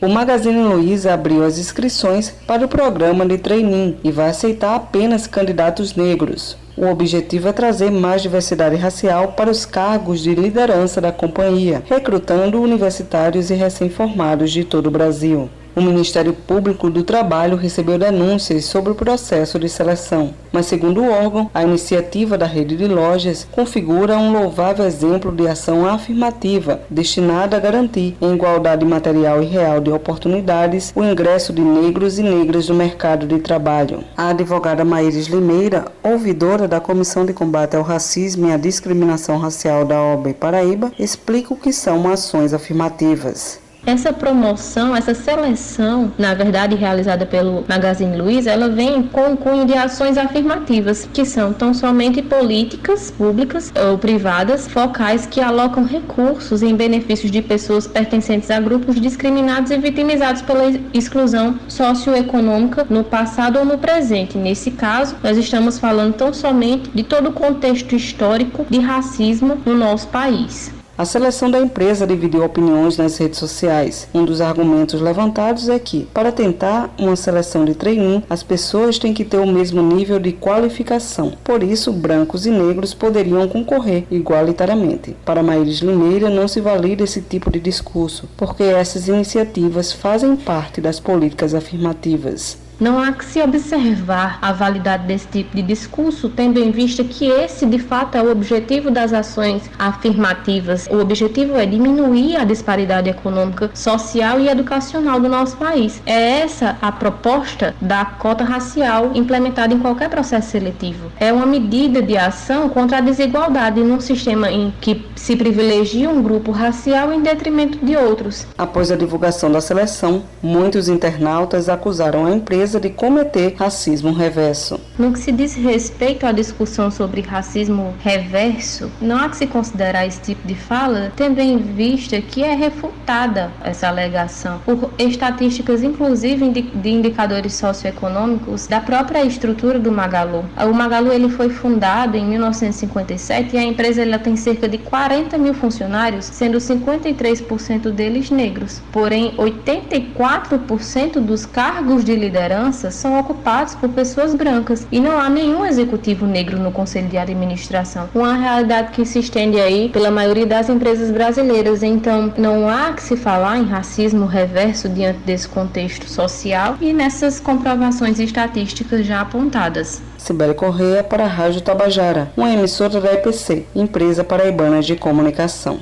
O Magazine Luiza abriu as inscrições para o programa de treininho e vai aceitar apenas candidatos negros. O objetivo é trazer mais diversidade racial para os cargos de liderança da companhia, recrutando universitários e recém-formados de todo o Brasil. O Ministério Público do Trabalho recebeu denúncias sobre o processo de seleção, mas, segundo o órgão, a iniciativa da rede de lojas configura um louvável exemplo de ação afirmativa destinada a garantir, em igualdade material e real de oportunidades, o ingresso de negros e negras no mercado de trabalho. A advogada Maíris Limeira, ouvidora da Comissão de Combate ao Racismo e à Discriminação Racial da OAB Paraíba, explica o que são ações afirmativas. Essa promoção, essa seleção, na verdade realizada pelo Magazine Luiza, ela vem com cunho de ações afirmativas, que são tão somente políticas públicas ou privadas focais que alocam recursos em benefícios de pessoas pertencentes a grupos discriminados e vitimizados pela exclusão socioeconômica no passado ou no presente. Nesse caso, nós estamos falando tão somente de todo o contexto histórico de racismo no nosso país. A seleção da empresa dividiu opiniões nas redes sociais. Um dos argumentos levantados é que, para tentar uma seleção de treininho, as pessoas têm que ter o mesmo nível de qualificação. Por isso, brancos e negros poderiam concorrer igualitariamente. Para Maíris Limeira, não se valida esse tipo de discurso, porque essas iniciativas fazem parte das políticas afirmativas. Não há que se observar a validade desse tipo de discurso, tendo em vista que esse, de fato, é o objetivo das ações afirmativas. O objetivo é diminuir a disparidade econômica, social e educacional do nosso país. É essa a proposta da cota racial implementada em qualquer processo seletivo. É uma medida de ação contra a desigualdade num sistema em que se privilegia um grupo racial em detrimento de outros. Após a divulgação da seleção, muitos internautas acusaram a empresa de cometer racismo reverso. No que se diz respeito à discussão sobre racismo reverso, não há que se considerar esse tipo de fala, tendo em vista que é refutada essa alegação por estatísticas, inclusive de indicadores socioeconômicos da própria estrutura do Magalu. O Magalu ele foi fundado em 1957 e a empresa ela tem cerca de 40 mil funcionários, sendo 53% deles negros. Porém, 84% dos cargos de liderança são ocupados por pessoas brancas e não há nenhum executivo negro no conselho de administração. Uma realidade que se estende aí pela maioria das empresas brasileiras. Então, não há que se falar em racismo reverso diante desse contexto social e nessas comprovações estatísticas já apontadas. Sibeli Correia para a Rádio Tabajara, uma emissora da EPC, Empresa Paraibana de Comunicação.